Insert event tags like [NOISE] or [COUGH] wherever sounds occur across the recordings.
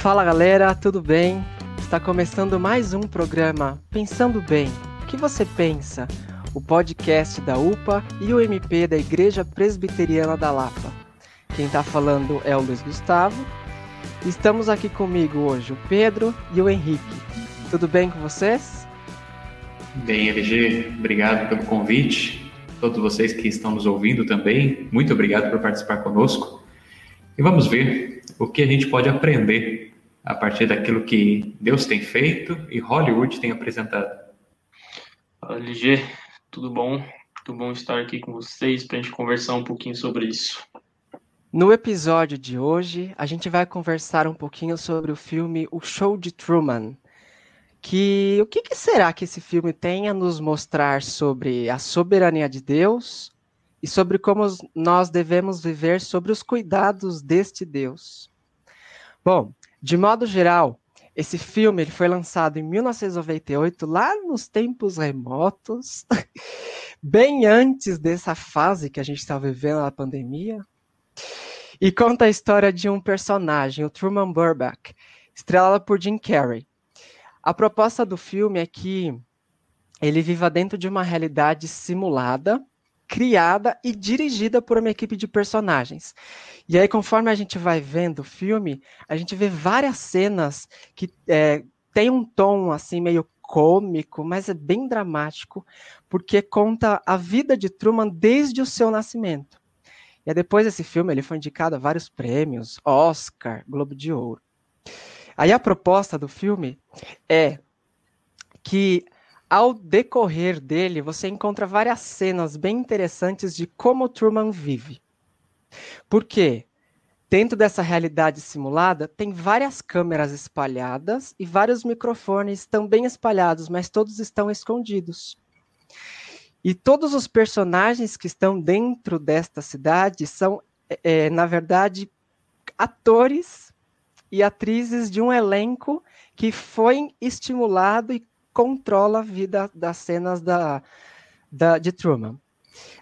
Fala galera, tudo bem? Está começando mais um programa Pensando Bem. O que você pensa? O podcast da UPA e o MP da Igreja Presbiteriana da Lapa. Quem está falando é o Luiz Gustavo. Estamos aqui comigo hoje o Pedro e o Henrique. Tudo bem com vocês? Bem, LG, obrigado pelo convite. Todos vocês que estão nos ouvindo também, muito obrigado por participar conosco. E vamos ver o que a gente pode aprender a partir daquilo que Deus tem feito e Hollywood tem apresentado. Fala, LG, tudo bom? Muito bom estar aqui com vocês para a gente conversar um pouquinho sobre isso. No episódio de hoje, a gente vai conversar um pouquinho sobre o filme O Show de Truman. Que o que, que será que esse filme tem a nos mostrar sobre a soberania de Deus e sobre como nós devemos viver sobre os cuidados deste Deus? Bom, de modo geral, esse filme ele foi lançado em 1998, lá nos tempos remotos, [LAUGHS] bem antes dessa fase que a gente está vivendo na pandemia. E conta a história de um personagem, o Truman Burbank, estrelado por Jim Carrey. A proposta do filme é que ele viva dentro de uma realidade simulada, criada e dirigida por uma equipe de personagens. E aí, conforme a gente vai vendo o filme, a gente vê várias cenas que é, tem um tom assim meio cômico, mas é bem dramático, porque conta a vida de Truman desde o seu nascimento. E depois desse filme ele foi indicado a vários prêmios, Oscar, Globo de Ouro. Aí a proposta do filme é que ao decorrer dele você encontra várias cenas bem interessantes de como Truman vive. Por quê? Dentro dessa realidade simulada, tem várias câmeras espalhadas e vários microfones também espalhados, mas todos estão escondidos. E todos os personagens que estão dentro desta cidade são, é, na verdade, atores e atrizes de um elenco que foi estimulado e controla a vida das cenas da, da, de Truman.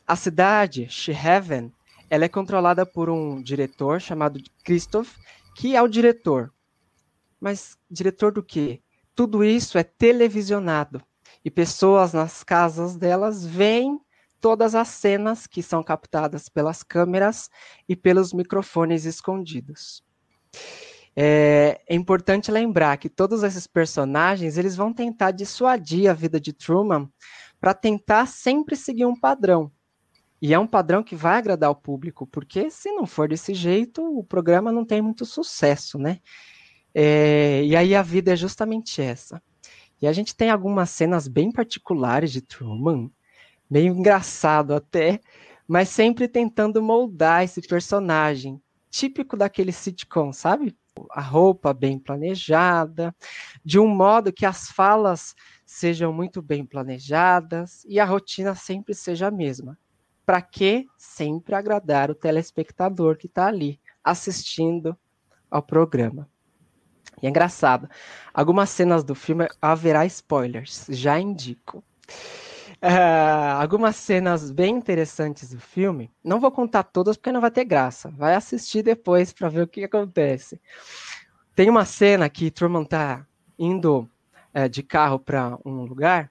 A cidade, Shehaven, ela é controlada por um diretor chamado Christoph, que é o diretor. Mas diretor do quê? Tudo isso é televisionado e pessoas nas casas delas veem todas as cenas que são captadas pelas câmeras e pelos microfones escondidos. É, é, importante lembrar que todos esses personagens eles vão tentar dissuadir a vida de Truman para tentar sempre seguir um padrão. E é um padrão que vai agradar o público, porque se não for desse jeito, o programa não tem muito sucesso, né? É, e aí a vida é justamente essa. E a gente tem algumas cenas bem particulares de Truman, meio engraçado até, mas sempre tentando moldar esse personagem, típico daquele sitcom, sabe? A roupa bem planejada, de um modo que as falas sejam muito bem planejadas e a rotina sempre seja a mesma. Para que sempre agradar o telespectador que está ali assistindo ao programa. E é engraçado. Algumas cenas do filme haverá spoilers, já indico. Uh, algumas cenas bem interessantes do filme. Não vou contar todas porque não vai ter graça. Vai assistir depois para ver o que acontece. Tem uma cena que Truman tá indo uh, de carro para um lugar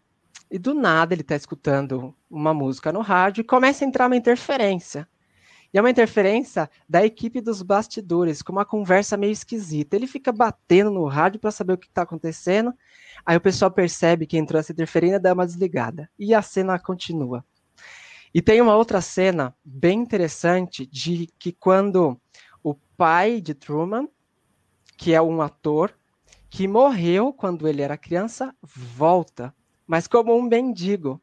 e do nada ele tá escutando uma música no rádio e começa a entrar uma interferência. E é uma interferência da equipe dos bastidores, com uma conversa meio esquisita. Ele fica batendo no rádio para saber o que está acontecendo. Aí o pessoal percebe que entrou essa interferência dá uma desligada. E a cena continua. E tem uma outra cena bem interessante de que quando o pai de Truman, que é um ator, que morreu quando ele era criança, volta, mas como um mendigo.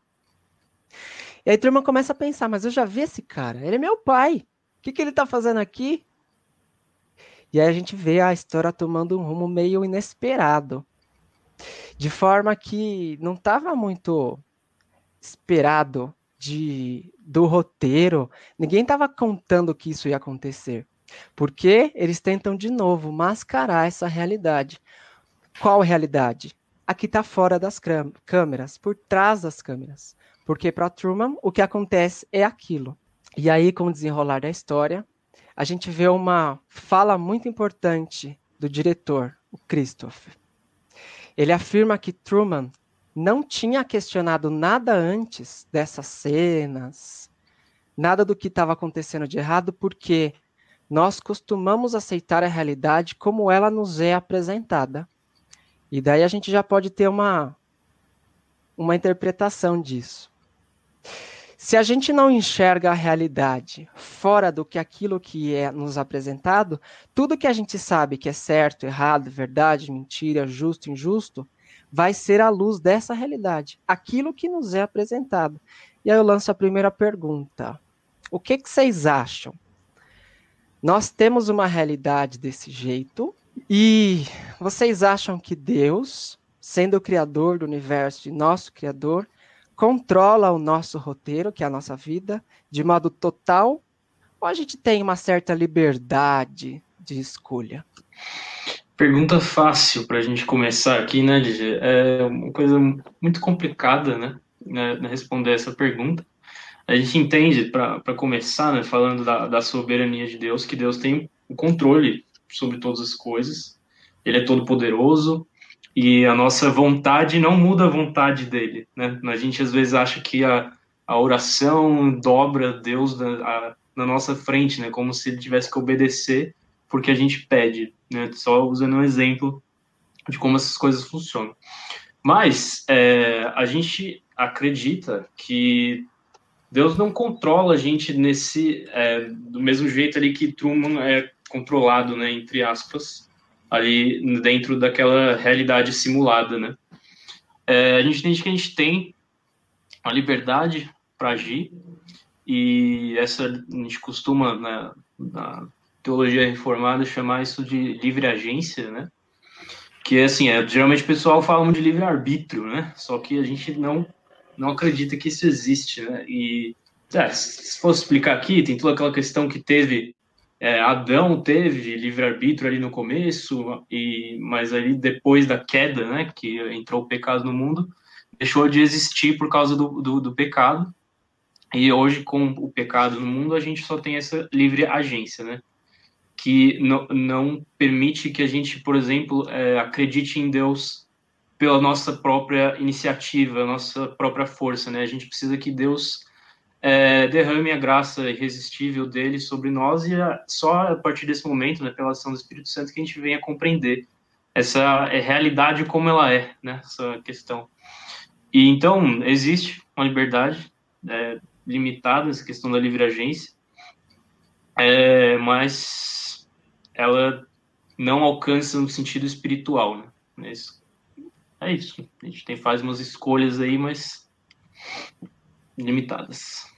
E aí a turma começa a pensar, mas eu já vi esse cara, ele é meu pai. O que, que ele tá fazendo aqui? E aí a gente vê a história tomando um rumo meio inesperado. De forma que não estava muito esperado de, do roteiro. Ninguém estava contando que isso ia acontecer. Porque eles tentam de novo mascarar essa realidade. Qual realidade? Aqui está fora das câmeras, por trás das câmeras. Porque para Truman o que acontece é aquilo. E aí, com o desenrolar da história, a gente vê uma fala muito importante do diretor, o Christopher. Ele afirma que Truman não tinha questionado nada antes dessas cenas, nada do que estava acontecendo de errado, porque nós costumamos aceitar a realidade como ela nos é apresentada. E daí a gente já pode ter uma, uma interpretação disso. Se a gente não enxerga a realidade fora do que aquilo que é nos apresentado, tudo que a gente sabe que é certo, errado, verdade, mentira, justo, injusto, vai ser à luz dessa realidade, aquilo que nos é apresentado. E aí eu lanço a primeira pergunta. O que, que vocês acham? Nós temos uma realidade desse jeito e vocês acham que Deus, sendo o criador do universo e nosso criador, controla o nosso roteiro, que é a nossa vida, de modo total? Ou a gente tem uma certa liberdade de escolha? Pergunta fácil para a gente começar aqui, né, Ligia? É uma coisa muito complicada, né, né, responder essa pergunta. A gente entende, para começar, né, falando da, da soberania de Deus, que Deus tem o controle sobre todas as coisas, ele é todo poderoso e a nossa vontade não muda a vontade dele, né? A gente às vezes acha que a, a oração dobra Deus na, a, na nossa frente, né? Como se ele tivesse que obedecer porque a gente pede, né? Só usando um exemplo de como essas coisas funcionam. Mas é, a gente acredita que Deus não controla a gente nesse é, do mesmo jeito ali que Truman é controlado, né? Entre aspas, ali dentro daquela realidade simulada, né? É, a gente entende que a gente tem a liberdade para agir e essa a gente costuma né, na teologia reformada chamar isso de livre agência, né? Que assim, é, geralmente o pessoal fala de livre arbítrio, né? Só que a gente não não acredita que isso existe, né? E é, se fosse explicar aqui, tem toda aquela questão que teve é, Adão teve livre arbítrio ali no começo e mas ali depois da queda, né? Que entrou o pecado no mundo, deixou de existir por causa do, do, do pecado. E hoje, com o pecado no mundo, a gente só tem essa livre agência, né? que não, não permite que a gente, por exemplo, é, acredite em Deus pela nossa própria iniciativa, nossa própria força, né? A gente precisa que Deus é, derrame a graça irresistível dele sobre nós e a, só a partir desse momento, né, pela ação do Espírito Santo, que a gente venha compreender essa é, realidade como ela é, né? Essa questão. E então existe uma liberdade é, limitada, essa questão da livre agência, é, mas ela não alcança no sentido espiritual, né? É isso. A gente tem faz umas escolhas aí, mas limitadas.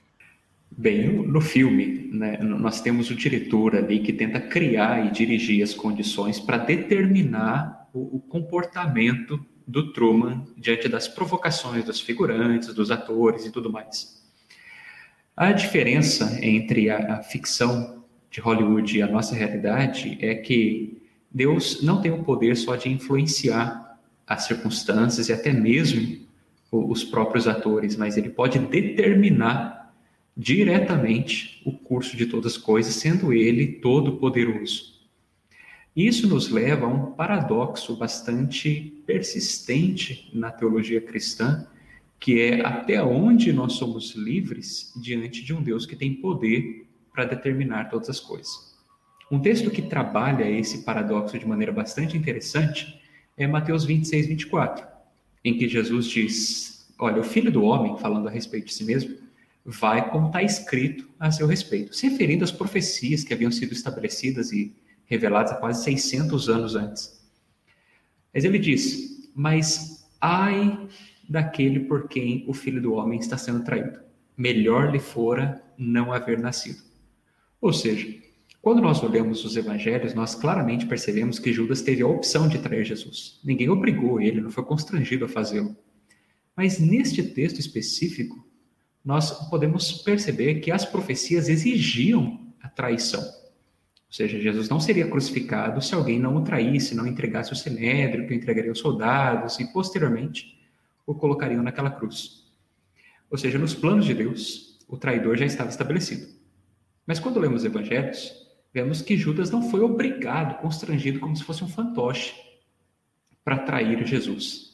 Bem, no filme, né, nós temos o diretor ali que tenta criar e dirigir as condições para determinar o, o, comportamento do Truman diante das provocações dos figurantes, dos atores e tudo mais. A diferença entre a, a ficção de Hollywood e a nossa realidade é que Deus não tem o poder só de influenciar as circunstâncias e até mesmo os próprios atores, mas ele pode determinar diretamente o curso de todas as coisas, sendo ele todo poderoso. Isso nos leva a um paradoxo bastante persistente na teologia cristã, que é até onde nós somos livres diante de um Deus que tem poder para determinar todas as coisas. Um texto que trabalha esse paradoxo de maneira bastante interessante é Mateus 26, 24, em que Jesus diz: Olha, o filho do homem, falando a respeito de si mesmo, vai como está escrito a seu respeito, se referindo às profecias que haviam sido estabelecidas e reveladas há quase 600 anos antes. Mas ele diz: Mas ai daquele por quem o filho do homem está sendo traído. Melhor lhe fora não haver nascido. Ou seja, quando nós olhamos os evangelhos, nós claramente percebemos que Judas teve a opção de trair Jesus. Ninguém obrigou ele, não foi constrangido a fazê-lo. Mas neste texto específico, nós podemos perceber que as profecias exigiam a traição. Ou seja, Jesus não seria crucificado se alguém não o traísse, não entregasse o sinédrio, que entregaria os soldados e posteriormente o colocariam naquela cruz. Ou seja, nos planos de Deus, o traidor já estava estabelecido. Mas quando lemos os evangelhos, vemos que Judas não foi obrigado, constrangido, como se fosse um fantoche, para trair Jesus.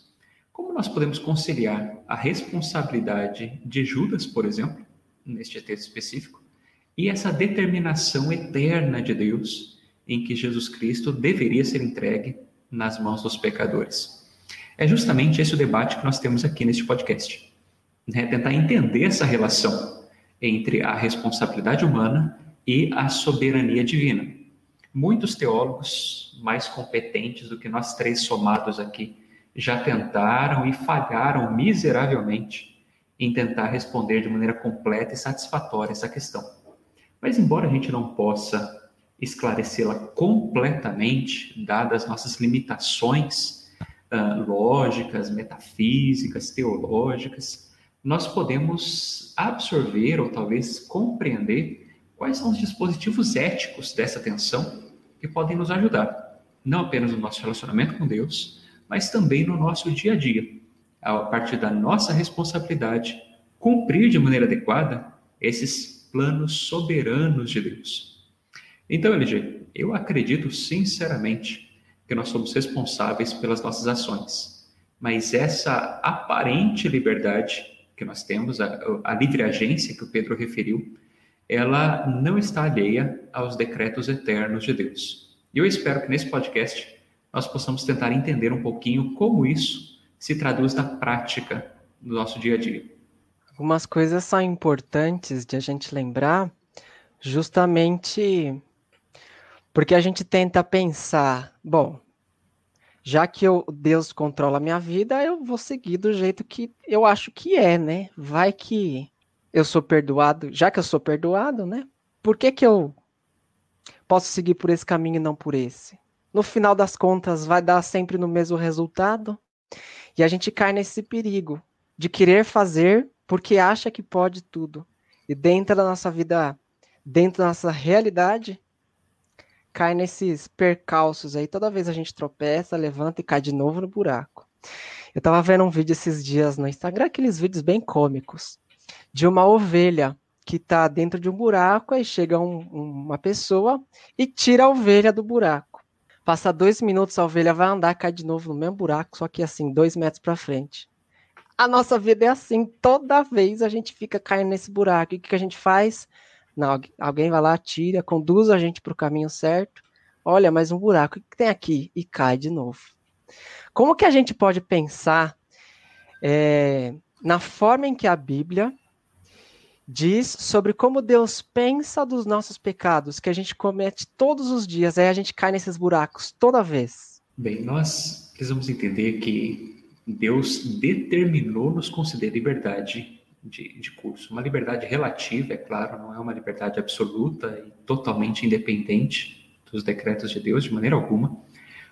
Como nós podemos conciliar a responsabilidade de Judas, por exemplo, neste texto específico, e essa determinação eterna de Deus em que Jesus Cristo deveria ser entregue nas mãos dos pecadores? É justamente esse o debate que nós temos aqui neste podcast. Né? Tentar entender essa relação entre a responsabilidade humana e a soberania divina. Muitos teólogos mais competentes do que nós três somados aqui já tentaram e falharam miseravelmente em tentar responder de maneira completa e satisfatória essa questão. Mas, embora a gente não possa esclarecê-la completamente, dadas nossas limitações uh, lógicas, metafísicas, teológicas, nós podemos absorver ou talvez compreender quais são os dispositivos éticos dessa tensão que podem nos ajudar, não apenas no nosso relacionamento com Deus, mas também no nosso dia a dia, a partir da nossa responsabilidade, cumprir de maneira adequada esses planos soberanos de Deus. Então, LG, eu acredito sinceramente que nós somos responsáveis pelas nossas ações, mas essa aparente liberdade que nós temos, a, a livre agência que o Pedro referiu, ela não está alheia aos decretos eternos de Deus. E eu espero que nesse podcast nós possamos tentar entender um pouquinho como isso se traduz na prática no nosso dia a dia. Algumas coisas são importantes de a gente lembrar, justamente porque a gente tenta pensar, bom, já que eu, Deus controla a minha vida, eu vou seguir do jeito que eu acho que é, né? Vai que eu sou perdoado, já que eu sou perdoado, né? Por que, que eu posso seguir por esse caminho e não por esse? No final das contas, vai dar sempre no mesmo resultado? E a gente cai nesse perigo de querer fazer porque acha que pode tudo. E dentro da nossa vida, dentro da nossa realidade, cai nesses percalços aí. Toda vez a gente tropeça, levanta e cai de novo no buraco. Eu tava vendo um vídeo esses dias no Instagram, aqueles vídeos bem cômicos, de uma ovelha que tá dentro de um buraco, aí chega um, uma pessoa e tira a ovelha do buraco. Passa dois minutos, a ovelha vai andar, cai de novo no mesmo buraco, só que assim, dois metros para frente. A nossa vida é assim, toda vez a gente fica caindo nesse buraco. E o que a gente faz? Não, alguém vai lá, tira, conduz a gente para o caminho certo. Olha, mais um buraco. O que tem aqui? E cai de novo. Como que a gente pode pensar é, na forma em que a Bíblia diz sobre como Deus pensa dos nossos pecados, que a gente comete todos os dias, aí a gente cai nesses buracos toda vez? Bem, nós precisamos entender que Deus determinou nos conceder liberdade de, de curso. Uma liberdade relativa, é claro, não é uma liberdade absoluta e totalmente independente dos decretos de Deus, de maneira alguma,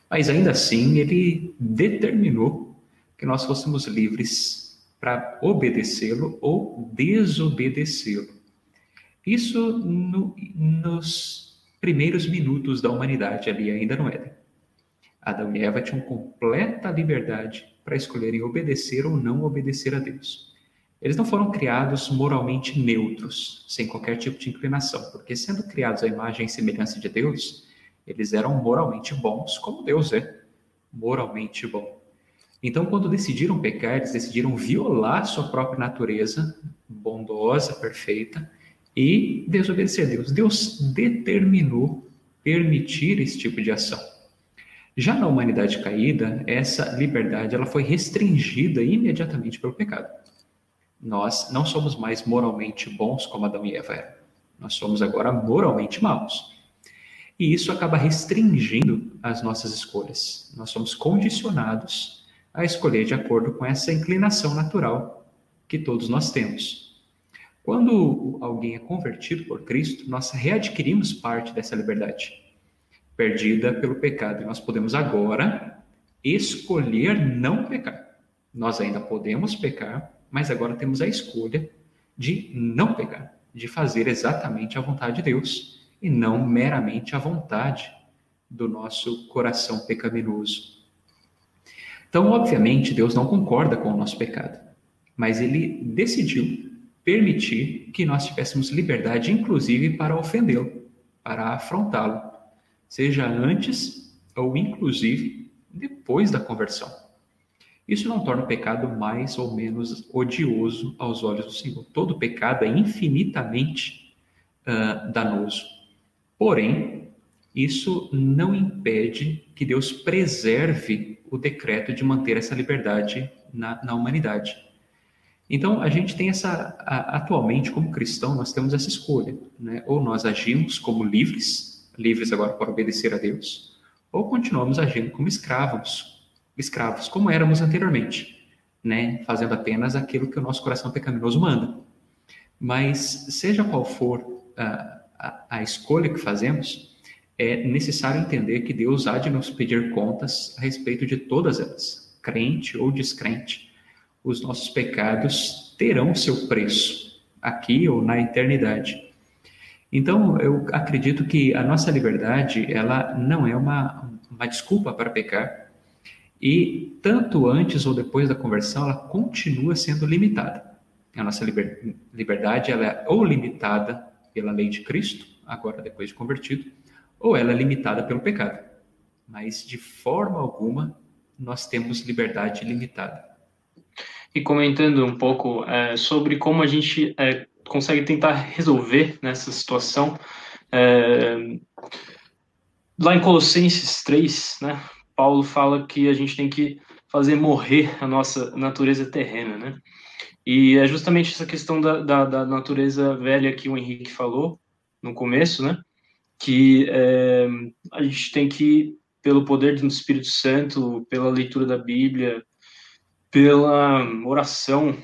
mas ainda assim ele determinou que nós fôssemos livres para obedecê-lo ou desobedecê-lo. Isso no, nos primeiros minutos da humanidade ali ainda no Éden. Adão e Eva tinham completa liberdade para escolherem obedecer ou não obedecer a Deus. Eles não foram criados moralmente neutros, sem qualquer tipo de inclinação, porque sendo criados à imagem e semelhança de Deus, eles eram moralmente bons, como Deus é moralmente bom. Então, quando decidiram pecar, eles decidiram violar sua própria natureza bondosa, perfeita, e desobedecer a Deus. Deus determinou permitir esse tipo de ação. Já na humanidade caída, essa liberdade ela foi restringida imediatamente pelo pecado nós não somos mais moralmente bons como Adão e Eva eram. Nós somos agora moralmente maus. E isso acaba restringindo as nossas escolhas. Nós somos condicionados a escolher de acordo com essa inclinação natural que todos nós temos. Quando alguém é convertido por Cristo, nós readquirimos parte dessa liberdade perdida pelo pecado. E nós podemos agora escolher não pecar. Nós ainda podemos pecar, mas agora temos a escolha de não pecar, de fazer exatamente a vontade de Deus e não meramente a vontade do nosso coração pecaminoso. Então, obviamente, Deus não concorda com o nosso pecado, mas ele decidiu permitir que nós tivéssemos liberdade, inclusive, para ofendê-lo. para afrontá-lo, seja antes ou inclusive depois da conversão. Isso não torna o pecado mais ou menos odioso aos olhos do Senhor. Todo pecado é infinitamente uh, danoso. Porém, isso não impede que Deus preserve o decreto de manter essa liberdade na, na humanidade. Então, a gente tem essa, a, atualmente, como cristão, nós temos essa escolha, né? Ou nós agimos como livres, livres agora para obedecer a Deus, ou continuamos agindo como escravos, escravos, como éramos anteriormente, né? Fazendo apenas aquilo que o nosso coração pecaminoso manda. Mas, seja qual for a, a, a escolha que fazemos, é necessário entender que Deus há de nos pedir contas a respeito de todas elas, crente ou descrente os nossos pecados terão seu preço, aqui ou na eternidade. Então, eu acredito que a nossa liberdade, ela não é uma, uma desculpa para pecar, e tanto antes ou depois da conversão, ela continua sendo limitada. A nossa liber, liberdade, ela é ou limitada pela lei de Cristo, agora depois de convertido, ou ela é limitada pelo pecado. Mas, de forma alguma, nós temos liberdade limitada e comentando um pouco é, sobre como a gente é, consegue tentar resolver nessa situação. É, lá em Colossenses 3, né, Paulo fala que a gente tem que fazer morrer a nossa natureza terrena, né? E é justamente essa questão da, da, da natureza velha que o Henrique falou no começo, né? Que é, a gente tem que, pelo poder do Espírito Santo, pela leitura da Bíblia, pela oração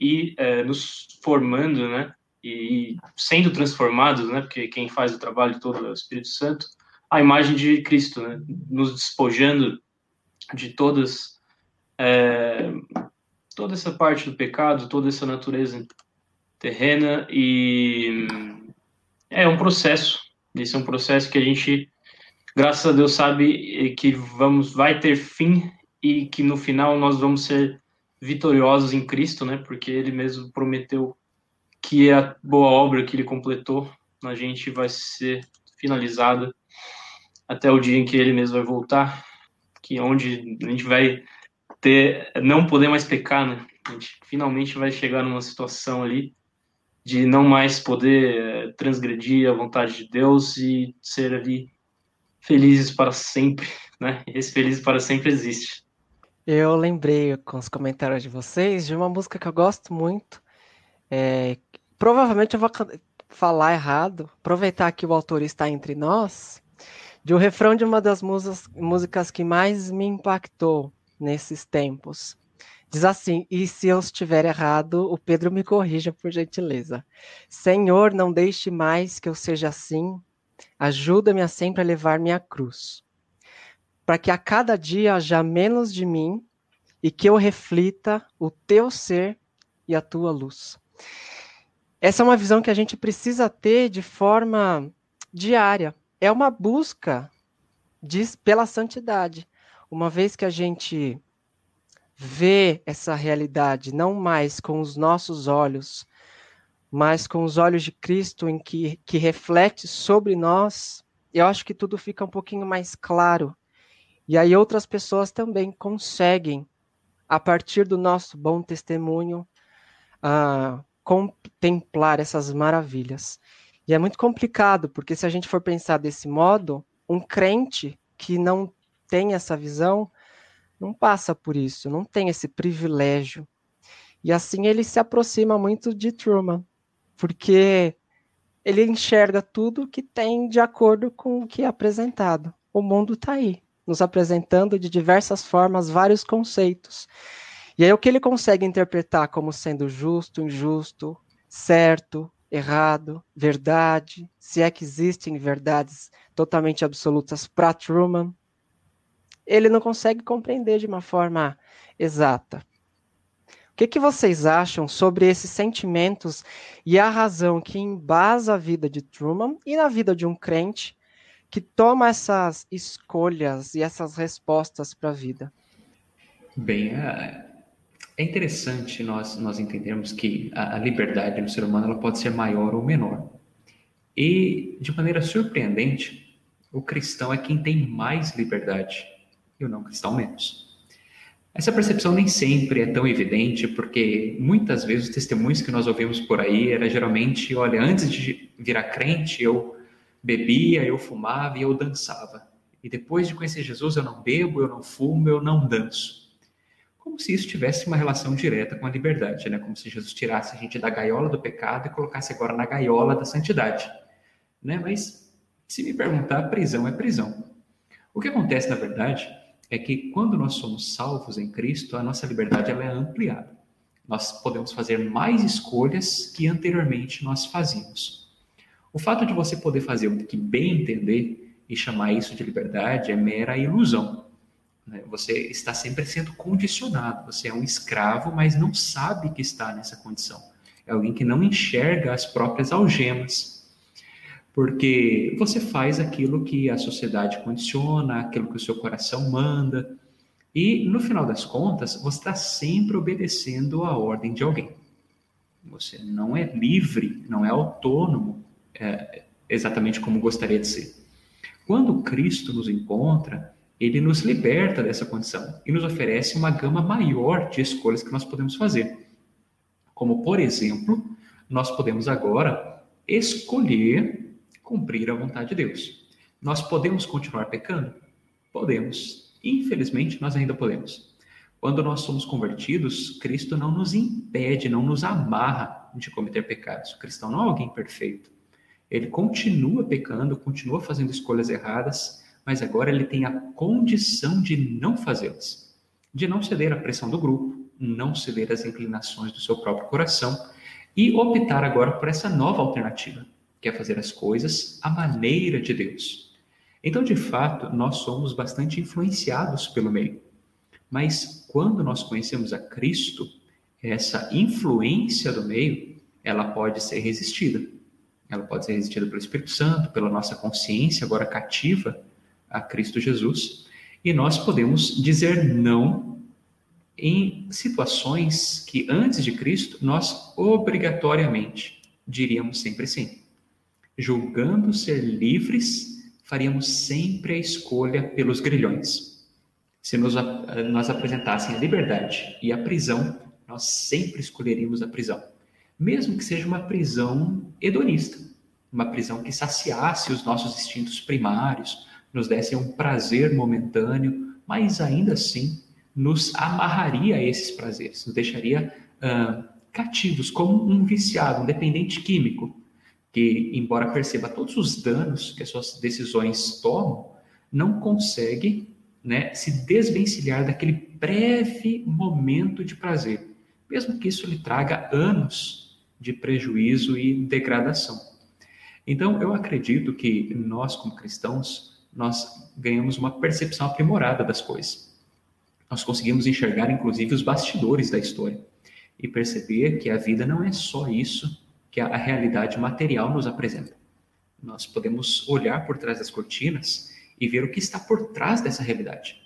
e é, nos formando, né? E sendo transformados, né? Porque quem faz o trabalho todo é o Espírito Santo, a imagem de Cristo, né? Nos despojando de todas é, toda essa parte do pecado, toda essa natureza terrena e é um processo. Esse é um processo que a gente, graças a Deus, sabe que vamos vai ter fim e que no final nós vamos ser vitoriosos em Cristo, né? Porque Ele mesmo prometeu que a boa obra que Ele completou na gente vai ser finalizada até o dia em que Ele mesmo vai voltar, que é onde a gente vai ter não poder mais pecar, né? A gente finalmente vai chegar numa situação ali de não mais poder eh, transgredir a vontade de Deus e ser ali felizes para sempre, [LAUGHS] né? Esse feliz para sempre existe. Eu lembrei com os comentários de vocês de uma música que eu gosto muito. É, provavelmente eu vou falar errado, aproveitar que o autor está entre nós, de um refrão de uma das musas, músicas que mais me impactou nesses tempos. Diz assim, e se eu estiver errado, o Pedro me corrija, por gentileza. Senhor, não deixe mais que eu seja assim, ajuda-me a sempre a levar minha cruz para que a cada dia haja menos de mim e que eu reflita o teu ser e a tua luz. Essa é uma visão que a gente precisa ter de forma diária. É uma busca de, pela santidade. Uma vez que a gente vê essa realidade não mais com os nossos olhos, mas com os olhos de Cristo em que, que reflete sobre nós, eu acho que tudo fica um pouquinho mais claro e aí outras pessoas também conseguem, a partir do nosso bom testemunho, uh, contemplar essas maravilhas. E é muito complicado, porque se a gente for pensar desse modo, um crente que não tem essa visão não passa por isso, não tem esse privilégio. E assim ele se aproxima muito de Truman, porque ele enxerga tudo que tem de acordo com o que é apresentado. O mundo está aí nos apresentando de diversas formas vários conceitos. E aí o que ele consegue interpretar como sendo justo, injusto, certo, errado, verdade, se é que existem verdades totalmente absolutas para Truman, ele não consegue compreender de uma forma exata. O que, que vocês acham sobre esses sentimentos e a razão que embasa a vida de Truman e na vida de um crente que toma essas escolhas e essas respostas para a vida? Bem, é, é interessante nós, nós entendermos que a, liberdade no ser humano ela pode ser maior ou menor. E, de maneira surpreendente, o cristão é quem tem mais liberdade e o não cristão menos. Essa percepção nem sempre é tão evidente, porque muitas vezes os testemunhos que nós ouvimos por aí era geralmente, olha, antes de virar crente, eu bebia, eu fumava e eu dançava. E depois de conhecer Jesus, eu não bebo, eu não fumo, eu não danço. Como se isso tivesse uma relação direta com a liberdade, né? Como se Jesus tirasse a gente da gaiola do pecado e colocasse agora na gaiola da santidade, né? Mas se me perguntar, prisão é prisão. O que acontece na verdade é que quando nós somos salvos em Cristo, a nossa liberdade ela é ampliada. Nós podemos fazer mais escolhas que anteriormente nós fazíamos. O fato de você poder fazer o que bem entender e chamar isso de liberdade é mera ilusão. Né? Você está sempre sendo condicionado. Você é um escravo, mas não sabe que está nessa condição. É alguém que não enxerga as próprias algemas. Porque você faz aquilo que a sociedade condiciona, aquilo que o seu coração manda. E, no final das contas, você está sempre obedecendo a ordem de alguém. Você não é livre, não é autônomo é, exatamente como gostaria de ser. Quando Cristo nos encontra, ele nos liberta dessa condição e nos oferece uma gama maior de escolhas que nós podemos fazer. Como, por exemplo, nós podemos agora escolher cumprir a vontade de Deus. Nós podemos continuar pecando? Podemos. Infelizmente, nós ainda podemos. Quando nós somos convertidos, Cristo não nos impede, não nos amarra de cometer pecados. O cristão não é alguém perfeito ele continua pecando, continua fazendo escolhas erradas, mas agora ele tem a condição de não fazê-las, de não ceder à pressão do grupo, não ceder às inclinações do seu próprio coração e optar agora por essa nova alternativa, que é fazer as coisas à maneira de Deus. Então, de fato, nós somos bastante influenciados pelo meio. Mas quando nós conhecemos a Cristo, essa influência do meio, ela pode ser resistida ela pode ser resistida pelo Espírito Santo, pela nossa consciência agora cativa a Cristo Jesus, e nós podemos dizer não em situações que antes de Cristo nós obrigatoriamente diríamos sempre sim. Julgando ser livres, faríamos sempre a escolha pelos grilhões. Se nos, nós apresentassem a liberdade e a prisão, nós sempre escolheríamos a prisão mesmo que seja uma prisão hedonista, uma prisão que saciasse os nossos instintos primários, nos desse um prazer momentâneo, mas ainda assim nos amarraria a esses prazeres, nos deixaria uh, cativos, como um viciado, um dependente químico, que, embora perceba todos os danos que as suas decisões tomam, não consegue né, se desvencilhar daquele breve momento de prazer, mesmo que isso lhe traga anos de prejuízo e degradação. Então, eu acredito que nós, como cristãos, nós ganhamos uma percepção aprimorada das coisas. Nós conseguimos enxergar, inclusive, os bastidores da história e perceber que a vida não é só isso que a realidade material nos apresenta. Nós podemos olhar por trás das cortinas e ver o que está por trás dessa realidade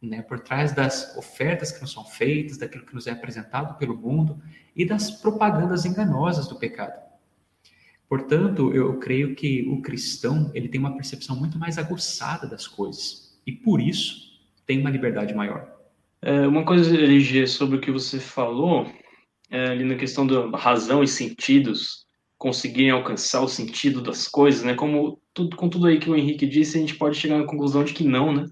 né, por trás das ofertas que nos são feitas, daquilo que nos é apresentado pelo mundo e das propagandas enganosas do pecado. Portanto, eu creio que o cristão ele tem uma percepção muito mais aguçada das coisas e por isso tem uma liberdade maior. É, uma coisa, LG, sobre o que você falou, é, ali na questão da razão e sentidos, conseguirem alcançar o sentido das coisas, né? Como tudo, com tudo aí que o Henrique disse, a gente pode chegar à conclusão de que não, né?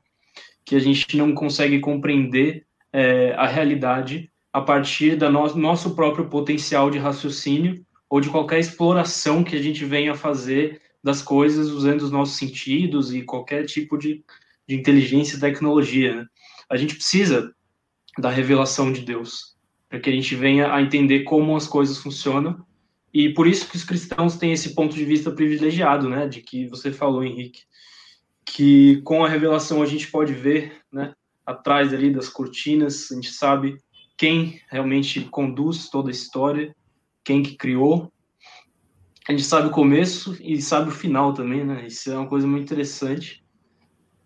que a gente não consegue compreender é, a realidade a partir do no nosso próprio potencial de raciocínio ou de qualquer exploração que a gente venha fazer das coisas usando os nossos sentidos e qualquer tipo de, de inteligência e tecnologia. Né? A gente precisa da revelação de Deus para que a gente venha a entender como as coisas funcionam e por isso que os cristãos têm esse ponto de vista privilegiado, né, de que você falou, Henrique, que com a revelação a gente pode ver, né, atrás ali das cortinas, a gente sabe quem realmente conduz toda a história, quem que criou. A gente sabe o começo e sabe o final também, né? Isso é uma coisa muito interessante.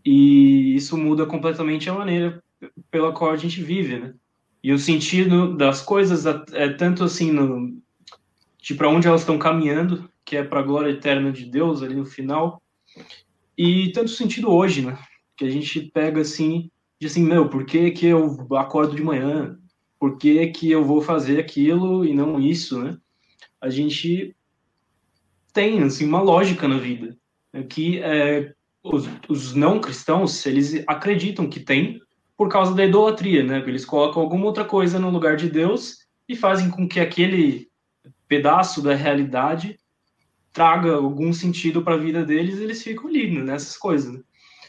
E isso muda completamente a maneira pela qual a gente vive, né? E o sentido das coisas é tanto assim no de para onde elas estão caminhando que é para a glória eterna de Deus ali no final. E tanto sentido hoje, né? Que a gente pega assim, de assim, meu, por que, que eu acordo de manhã? Por que, que eu vou fazer aquilo e não isso, né? A gente tem, assim, uma lógica na vida. Né? Que é, os, os não cristãos, eles acreditam que tem por causa da idolatria, né? Eles colocam alguma outra coisa no lugar de Deus e fazem com que aquele pedaço da realidade traga algum sentido para a vida deles, eles ficam ali né, nessas coisas. Né?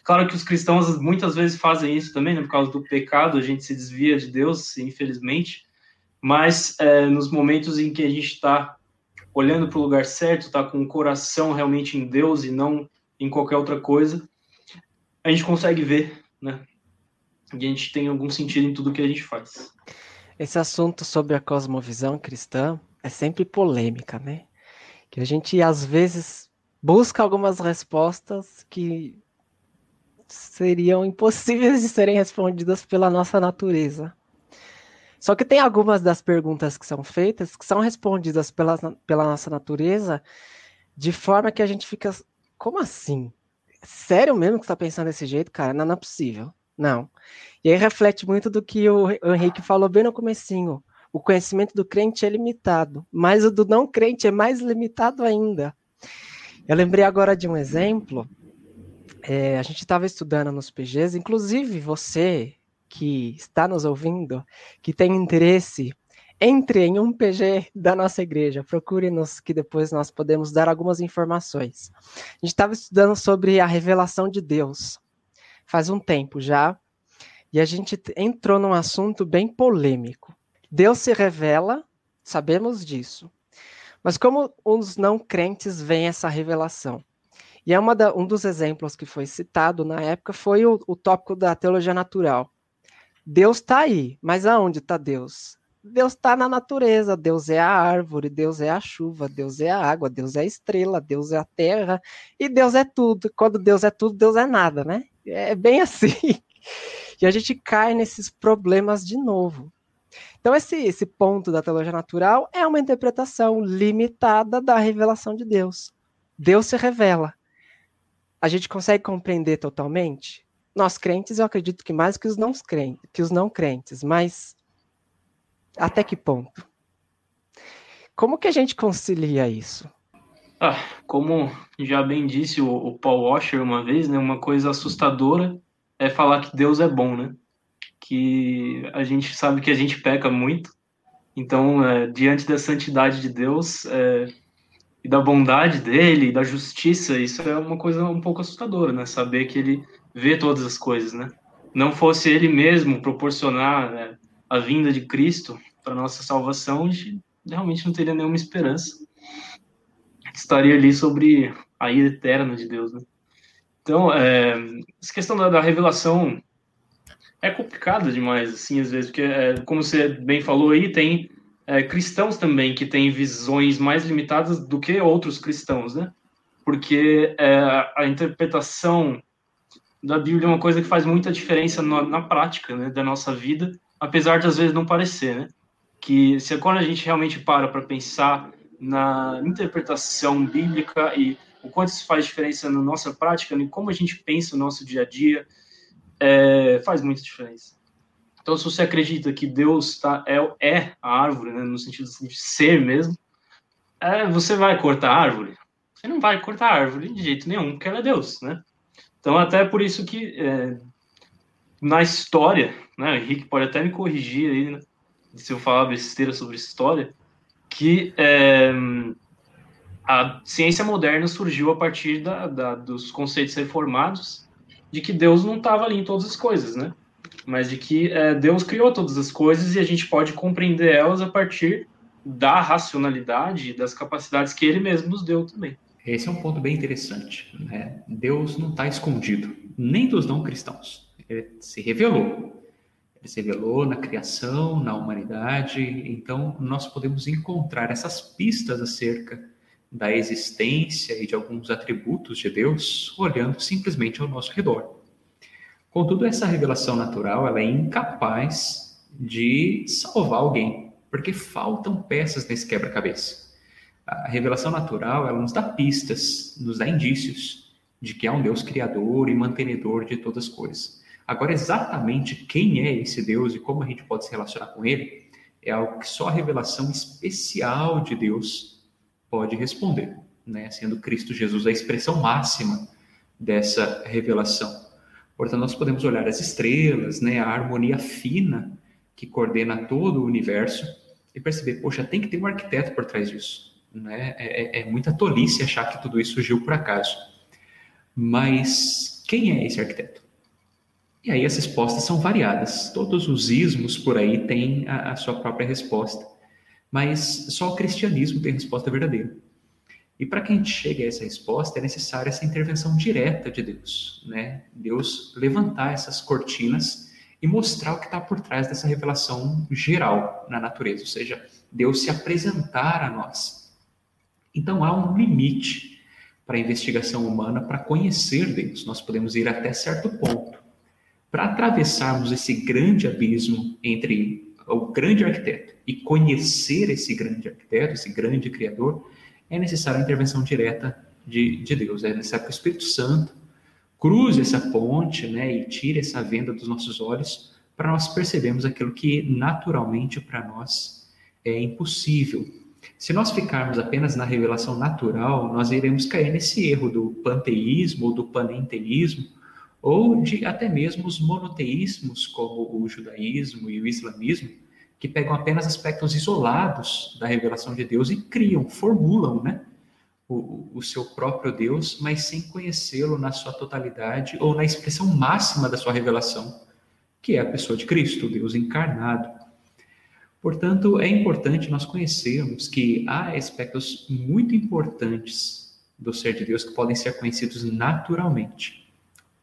Claro que os cristãos muitas vezes fazem isso também, né, por causa do pecado, a gente se desvia de Deus, infelizmente, mas é, nos momentos em que a gente está olhando para o lugar certo, está com o coração realmente em Deus e não em qualquer outra coisa, a gente consegue ver, né? E a gente tem algum sentido em tudo que a gente faz. Esse assunto sobre a cosmovisão cristã é sempre polêmica, né? Que a gente às vezes busca algumas respostas que seriam impossíveis de serem respondidas pela nossa natureza. Só que tem algumas das perguntas que são feitas que são respondidas pela, pela nossa natureza de forma que a gente fica. Como assim? Sério mesmo que você está pensando desse jeito, cara? Não, não é possível. Não. E aí reflete muito do que o Henrique falou bem no comecinho. O conhecimento do crente é limitado, mas o do não crente é mais limitado ainda. Eu lembrei agora de um exemplo. É, a gente estava estudando nos PGs, inclusive você que está nos ouvindo, que tem interesse, entre em um PG da nossa igreja, procure-nos que depois nós podemos dar algumas informações. A gente estava estudando sobre a revelação de Deus faz um tempo já, e a gente entrou num assunto bem polêmico. Deus se revela, sabemos disso. Mas como os não crentes veem essa revelação? E é da, um dos exemplos que foi citado na época foi o, o tópico da teologia natural. Deus está aí, mas aonde está Deus? Deus está na natureza, Deus é a árvore, Deus é a chuva, Deus é a água, Deus é a estrela, Deus é a terra, e Deus é tudo. Quando Deus é tudo, Deus é nada, né? É bem assim. [LAUGHS] E a gente cai nesses problemas de novo. Então, esse, esse ponto da teologia natural é uma interpretação limitada da revelação de Deus. Deus se revela. A gente consegue compreender totalmente? Nós crentes, eu acredito que mais que os não crentes, que os não crentes, mas até que ponto? Como que a gente concilia isso? Ah, como já bem disse o, o, Paul Washer uma vez, né, uma coisa assustadora é falar que Deus é bom, né? Que a gente sabe que a gente peca muito, então, é, diante da santidade de Deus é, e da bondade dele, da justiça, isso é uma coisa um pouco assustadora, né? Saber que ele vê todas as coisas, né? Não fosse ele mesmo proporcionar né, a vinda de Cristo para nossa salvação, a gente realmente não teria nenhuma esperança estaria ali sobre a ira eterna de Deus, né? Então, é, essa questão da, da, revelação é complicada demais, assim, às vezes, porque, é, como você bem falou aí, tem é, cristãos também que têm visões mais limitadas do que outros cristãos, né? Porque é, a interpretação da Bíblia é uma coisa que faz muita diferença na, na prática, né, da nossa vida, apesar de às vezes não parecer, né? Que se quando a gente realmente para para pensar na interpretação bíblica e o quanto isso faz diferença na nossa prática, em como a gente pensa o nosso dia a dia, é, faz muita diferença. Então, se você acredita que Deus tá, é, é a árvore, né, no sentido de ser mesmo, é, você vai cortar a árvore? Você não vai cortar a árvore de jeito nenhum, porque ela é Deus, né? Então, até por isso que é, na história, né, o Henrique pode até me corrigir aí, né, se eu falar besteira sobre história, que é, a ciência moderna surgiu a partir da, da, dos conceitos reformados de que Deus não estava ali em todas as coisas, né? Mas de que é, Deus criou todas as coisas e a gente pode compreender elas a partir da racionalidade e das capacidades que Ele mesmo nos deu também. Esse é um ponto bem interessante. Né? Deus não está escondido, nem dos não cristãos. Ele se revelou. Se revelou na criação, na humanidade, então nós podemos encontrar essas pistas acerca da existência e de alguns atributos de Deus olhando simplesmente ao nosso redor. Contudo, essa revelação natural ela é incapaz de salvar alguém, porque faltam peças nesse quebra-cabeça. A revelação natural, ela nos dá pistas, nos dá indícios de que há um Deus criador e mantenedor de todas as coisas. Agora, exatamente quem é esse Deus e como a gente pode se relacionar com ele, é algo que só a revelação especial de Deus pode responder, né? sendo Cristo Jesus a expressão máxima dessa revelação. Portanto, nós podemos olhar as estrelas, né, a harmonia fina que coordena todo o universo e perceber, poxa, tem que ter um arquiteto por trás disso. Né? É, é, é muita tolice achar que tudo isso surgiu por acaso. Mas quem é esse arquiteto? E aí as respostas são variadas. Todos os ismos por aí têm a, a sua própria resposta. Mas só o cristianismo tem a resposta verdadeira. E para que a gente chegue a essa resposta, é necessária essa intervenção direta de Deus. Né? Deus levantar essas cortinas e mostrar o que está por trás dessa revelação geral na natureza, ou seja, Deus se apresentar a nós. Então há um limite para a investigação humana para conhecer Deus. Nós podemos ir até certo ponto. Para atravessarmos esse grande abismo entre o grande arquiteto e conhecer esse grande arquiteto, esse grande criador, é necessária a intervenção direta de, de Deus. É necessário que o Espírito Santo cruze essa ponte né, e tire essa venda dos nossos olhos para nós percebermos aquilo que naturalmente para nós é impossível. Se nós ficarmos apenas na revelação natural, nós iremos cair nesse erro do panteísmo ou do panenteísmo, ou de até mesmo os monoteísmos, como o judaísmo e o islamismo, que pegam apenas aspectos isolados da revelação de Deus e criam, formulam, né? O, o seu próprio Deus, mas sem conhecê-lo na sua totalidade ou na expressão máxima da sua revelação, que é a pessoa de Cristo, Deus encarnado. Portanto, é importante nós conhecermos que há aspectos muito importantes do ser de Deus que podem ser conhecidos naturalmente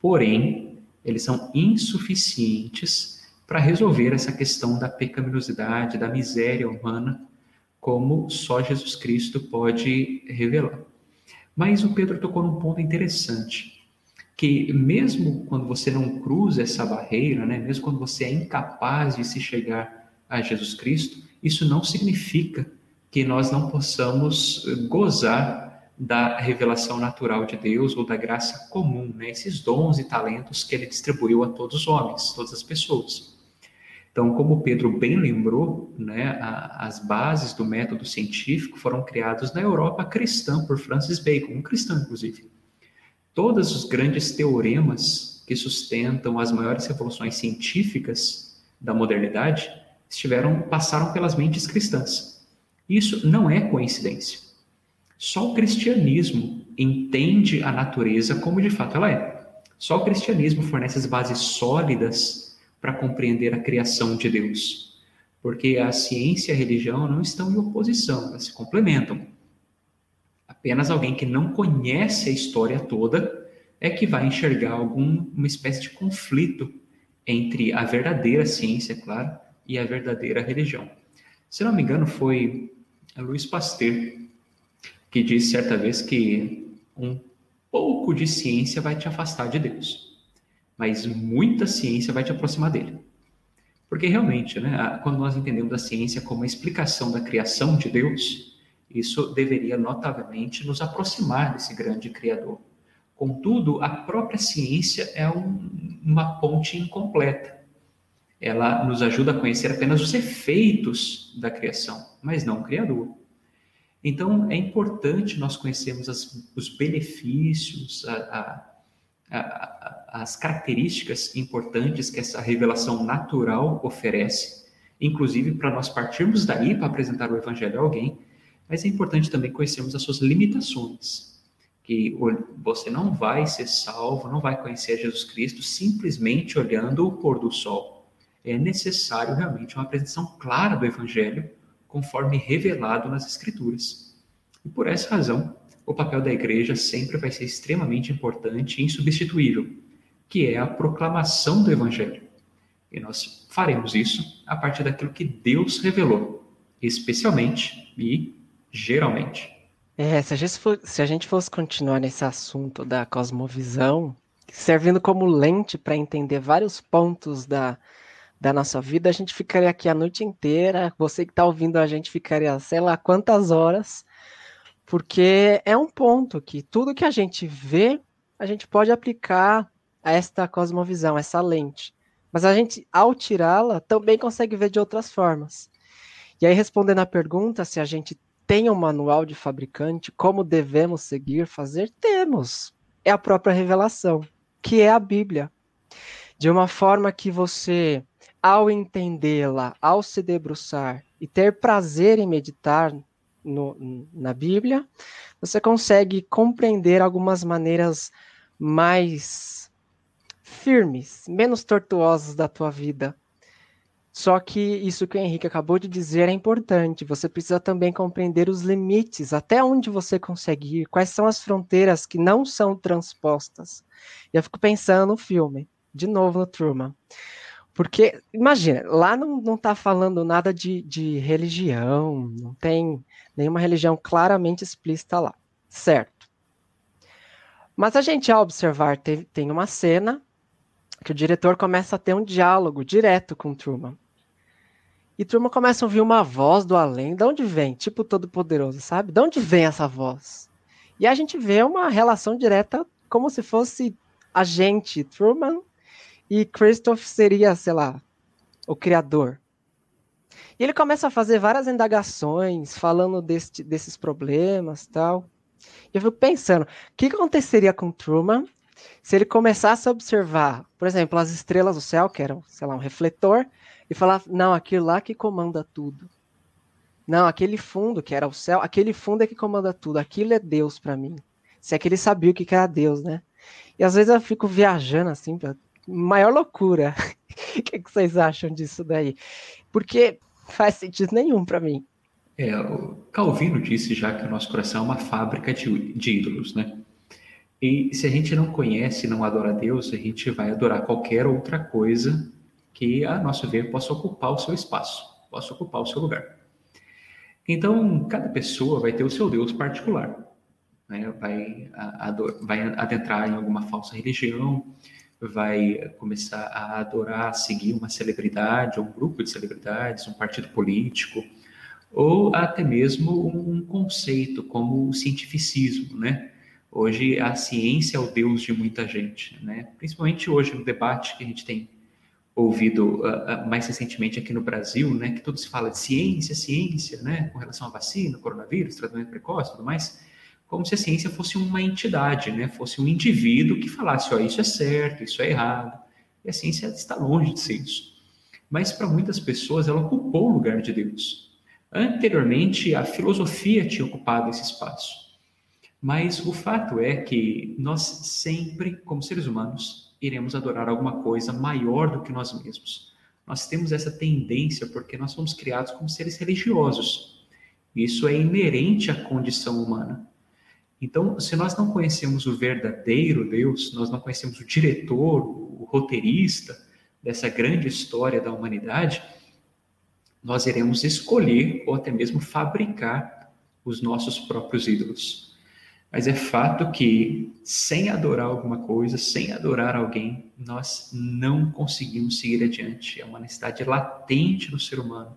Porém, eles são insuficientes para resolver essa questão da pecaminosidade, da miséria humana, como só Jesus Cristo pode revelar. Mas o Pedro tocou num ponto interessante, que mesmo quando você não cruza essa barreira, né, mesmo quando você é incapaz de se chegar a Jesus Cristo, isso não significa que nós não possamos gozar da revelação natural de Deus ou da graça comum, né? esses dons e talentos que ele distribuiu a todos os homens, todas as pessoas. Então, como Pedro bem lembrou, né, a, as bases do método científico foram criadas na Europa cristã por Francis Bacon, um cristão, inclusive. Todos os grandes teoremas que sustentam as maiores revoluções científicas da modernidade estiveram passaram pelas mentes cristãs. Isso não é coincidência. Só o cristianismo entende a natureza como de fato ela é. Só o cristianismo fornece as bases sólidas para compreender a criação de Deus. Porque a ciência e a religião não estão em oposição, elas se complementam. Apenas alguém que não conhece a história toda é que vai enxergar alguma espécie de conflito entre a verdadeira ciência, claro, e a verdadeira religião. Se não me engano, foi Luiz Pasteur que disse certa vez que um pouco de ciência vai te afastar de Deus, mas muita ciência vai te aproximar dele. Porque realmente, né, quando nós entendemos a ciência como a explicação da criação de Deus, isso deveria notavelmente nos aproximar desse grande Criador. Contudo, a própria ciência é um, uma ponte incompleta. Ela nos ajuda a conhecer apenas os efeitos da criação, mas não o Criador. Então, é importante nós conhecermos as, os benefícios, a, a, a, as características importantes que essa revelação natural oferece, inclusive para nós partirmos daí para apresentar o Evangelho a alguém, mas é importante também conhecermos as suas limitações. Que você não vai ser salvo, não vai conhecer Jesus Cristo simplesmente olhando o pôr do sol. É necessário realmente uma apresentação clara do Evangelho conforme revelado nas Escrituras. E por essa razão, o papel da igreja sempre vai ser extremamente importante e insubstituível, que é a proclamação do Evangelho. E nós faremos isso a partir daquilo que Deus revelou, especialmente e geralmente. É, se a, gente for, se a gente fosse continuar nesse assunto da cosmovisão, servindo como lente para entender vários pontos da, da nossa vida, a gente ficaria aqui a noite inteira. Você que está ouvindo a gente ficaria, sei lá, quantas horas. porque é um ponto que tudo que a gente vê, a gente pode aplicar a esta cosmovisão, essa lente. Mas a gente, ao tirá-la, também consegue ver de outras formas. E aí, respondendo à pergunta se a gente tem um manual de fabricante, como devemos seguir, fazer, temos. É a própria revelação, que é a Bíblia. De uma forma que você, ao entendê-la, ao se debruçar e ter prazer em meditar no, na Bíblia, você consegue compreender algumas maneiras mais firmes, menos tortuosas da tua vida. Só que isso que o Henrique acabou de dizer é importante. Você precisa também compreender os limites, até onde você consegue ir, quais são as fronteiras que não são transpostas. E eu fico pensando no filme, de novo no Truman. Porque, imagina, lá não, não tá falando nada de, de religião, não tem nenhuma religião claramente explícita lá, certo? Mas a gente, ao observar, tem, tem uma cena que o diretor começa a ter um diálogo direto com Truman. E Truman começa a ouvir uma voz do além. De onde vem? Tipo Todo-Poderoso, sabe? De onde vem essa voz? E a gente vê uma relação direta, como se fosse a gente, Truman, e Christoph seria, sei lá, o criador. E ele começa a fazer várias indagações, falando desse, desses problemas tal. E eu fico pensando, o que aconteceria com Truman se ele começasse a observar, por exemplo, as estrelas do céu, que eram, sei lá, um refletor, e falar, não, aquilo lá que comanda tudo. Não, aquele fundo que era o céu, aquele fundo é que comanda tudo, aquilo é Deus para mim. Se é que ele sabia o que era Deus, né? E às vezes eu fico viajando assim, maior loucura. [LAUGHS] O que, que, vocês acham disso daí? Porque faz sentido nenhum para mim. É, Calvino disse já que o nosso coração é uma fábrica de, de ídolos, né? E se a gente não conhece, não adora Deus, a gente vai adorar qualquer outra coisa que, a nosso ver, possa ocupar o seu espaço, possa ocupar o seu lugar. Então, cada pessoa vai ter o seu Deus particular. Né? Vai, vai adentrar em alguma falsa religião, vai começar a adorar, seguir uma celebridade, um grupo de celebridades, um partido político, ou até mesmo um conceito como o cientificismo, né? Hoje a ciência é o deus de muita gente, né? Principalmente hoje no debate que a gente tem ouvido uh, mais recentemente aqui no Brasil, né? Que tudo se fala de ciência, ciência, né? Com relação à vacina, coronavírus, tratamento precoce, tudo mais como se a ciência fosse uma entidade, né? fosse um indivíduo que falasse, ó, isso é certo, isso é errado. E a ciência está longe de ser isso. Mas para muitas pessoas ela ocupou o lugar de Deus. Anteriormente, a filosofia tinha ocupado esse espaço. Mas o fato é que nós sempre, como seres humanos, iremos adorar alguma coisa maior do que nós mesmos. Nós temos essa tendência porque nós somos criados como seres religiosos. Isso é inerente à condição humana. Então, se nós não conhecemos o verdadeiro Deus, nós não conhecemos o diretor, o roteirista dessa grande história da humanidade, nós iremos escolher ou até mesmo fabricar os nossos próprios ídolos. Mas é fato que, sem adorar alguma coisa, sem adorar alguém, nós não conseguimos seguir adiante. É uma necessidade latente no ser humano.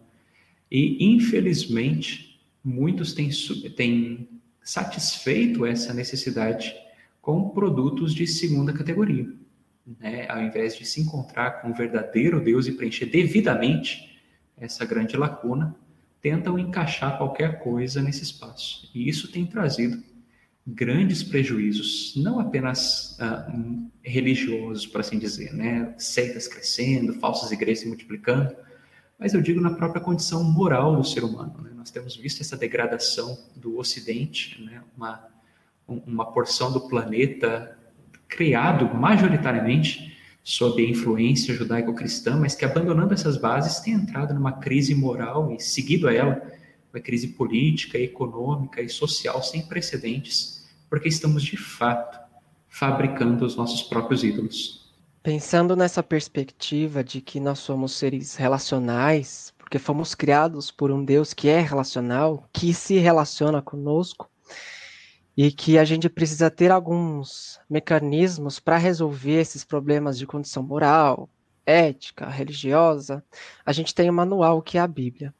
E, infelizmente, muitos têm, têm satisfeito essa necessidade com produtos de segunda categoria. Né? Ao invés de se encontrar com o verdadeiro Deus e preencher devidamente essa grande lacuna, tentam encaixar qualquer coisa nesse espaço. E isso tem trazido grandes prejuízos, não apenas uh, religiosos, por assim dizer, né? seitas crescendo, falsas igrejas se multiplicando, mas eu digo na própria condição moral do ser humano. Né? Nós temos visto essa degradação do Ocidente, né? uma, uma porção do planeta criado majoritariamente sob a influência judaico-cristã, mas que abandonando essas bases tem entrado numa crise moral e seguido a ela uma crise política, econômica e social sem precedentes, porque estamos de fato fabricando os nossos próprios ídolos. Pensando nessa perspectiva de que nós somos seres relacionais, porque fomos criados por um Deus que é relacional, que se relaciona conosco, e que a gente precisa ter alguns mecanismos para resolver esses problemas de condição moral, ética, religiosa, a gente tem um manual que é a Bíblia.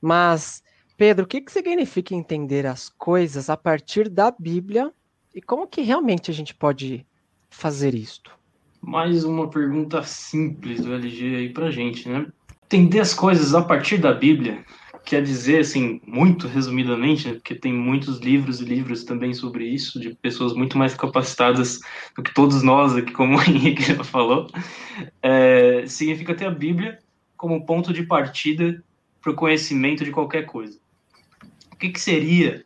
Mas Pedro, o que, que significa entender as coisas a partir da Bíblia e como que realmente a gente pode fazer isto? Mais uma pergunta simples do LG aí pra gente, né? Entender as coisas a partir da Bíblia quer dizer, assim, muito resumidamente, né, porque tem muitos livros e livros também sobre isso, de pessoas muito mais capacitadas do que todos nós aqui, como o [LAUGHS] Henrique já falou, é, significa ter a Bíblia como ponto de partida para o conhecimento de qualquer coisa. O que, que seria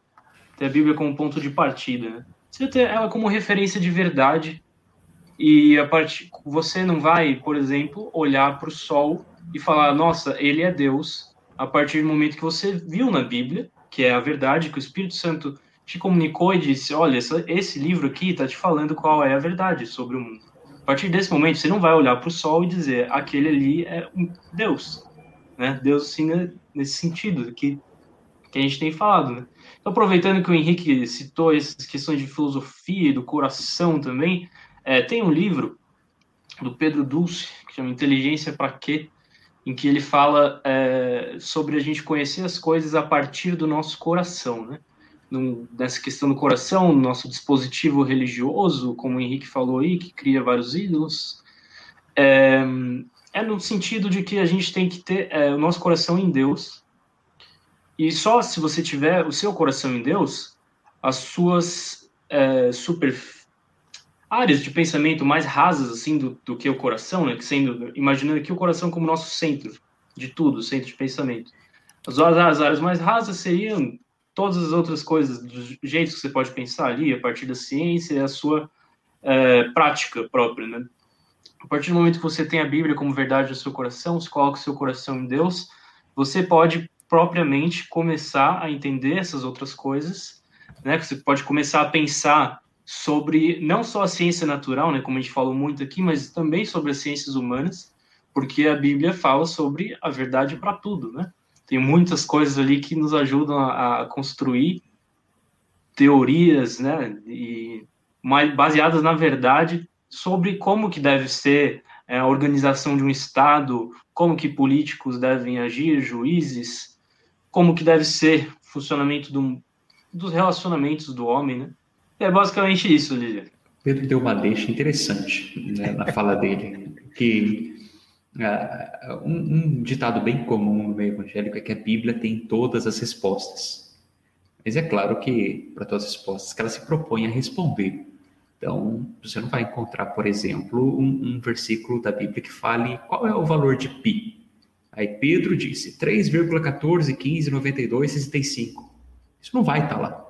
ter a Bíblia como ponto de partida? Né? Você ter ela como referência de verdade e a part... você não vai, por exemplo, olhar para o sol e falar, nossa, ele é Deus, a partir do momento que você viu na Bíblia, que é a verdade, que o Espírito Santo te comunicou e disse: olha, esse livro aqui está te falando qual é a verdade sobre o mundo. A partir desse momento, você não vai olhar para o sol e dizer: aquele ali é um Deus. Né? Deus, sim, né? nesse sentido que, que a gente tem falado. Né? Então, aproveitando que o Henrique citou essas questões de filosofia e do coração também, é, tem um livro do Pedro Dulce, que chama Inteligência para Quê? em que ele fala é, sobre a gente conhecer as coisas a partir do nosso coração, né? Num, nessa questão do coração, nosso dispositivo religioso, como o Henrique falou aí, que cria vários ídolos, é, é no sentido de que a gente tem que ter é, o nosso coração em Deus, e só se você tiver o seu coração em Deus, as suas é, superfícies áreas de pensamento mais rasas assim do, do que o coração, né? Que sendo imaginando aqui o coração como nosso centro de tudo, centro de pensamento. As, as áreas mais rasas seriam todas as outras coisas, dos jeitos que você pode pensar ali, a partir da ciência e a sua é, prática própria, né? A partir do momento que você tem a Bíblia como verdade no seu coração, você coloca o seu coração em Deus, você pode propriamente começar a entender essas outras coisas, né? Você pode começar a pensar sobre não só a ciência natural, né, como a gente falou muito aqui, mas também sobre as ciências humanas, porque a Bíblia fala sobre a verdade para tudo, né? Tem muitas coisas ali que nos ajudam a, a construir teorias, né, e mais baseadas na verdade sobre como que deve ser é, a organização de um estado, como que políticos devem agir, juízes, como que deve ser o funcionamento do, dos relacionamentos do homem, né? É basicamente isso, Lídia. Pedro deu uma deixa interessante né, na fala dele, que uh, um, um, ditado bem comum no meio evangélico é que a Bíblia tem todas as respostas. Mas é claro que, para todas as respostas, que ela se propõe a responder. Então, você não vai encontrar, por exemplo, um, um versículo da Bíblia que fale qual é o valor de π. Aí Pedro disse 3,14, 15, 92, 65. Isso não vai estar lá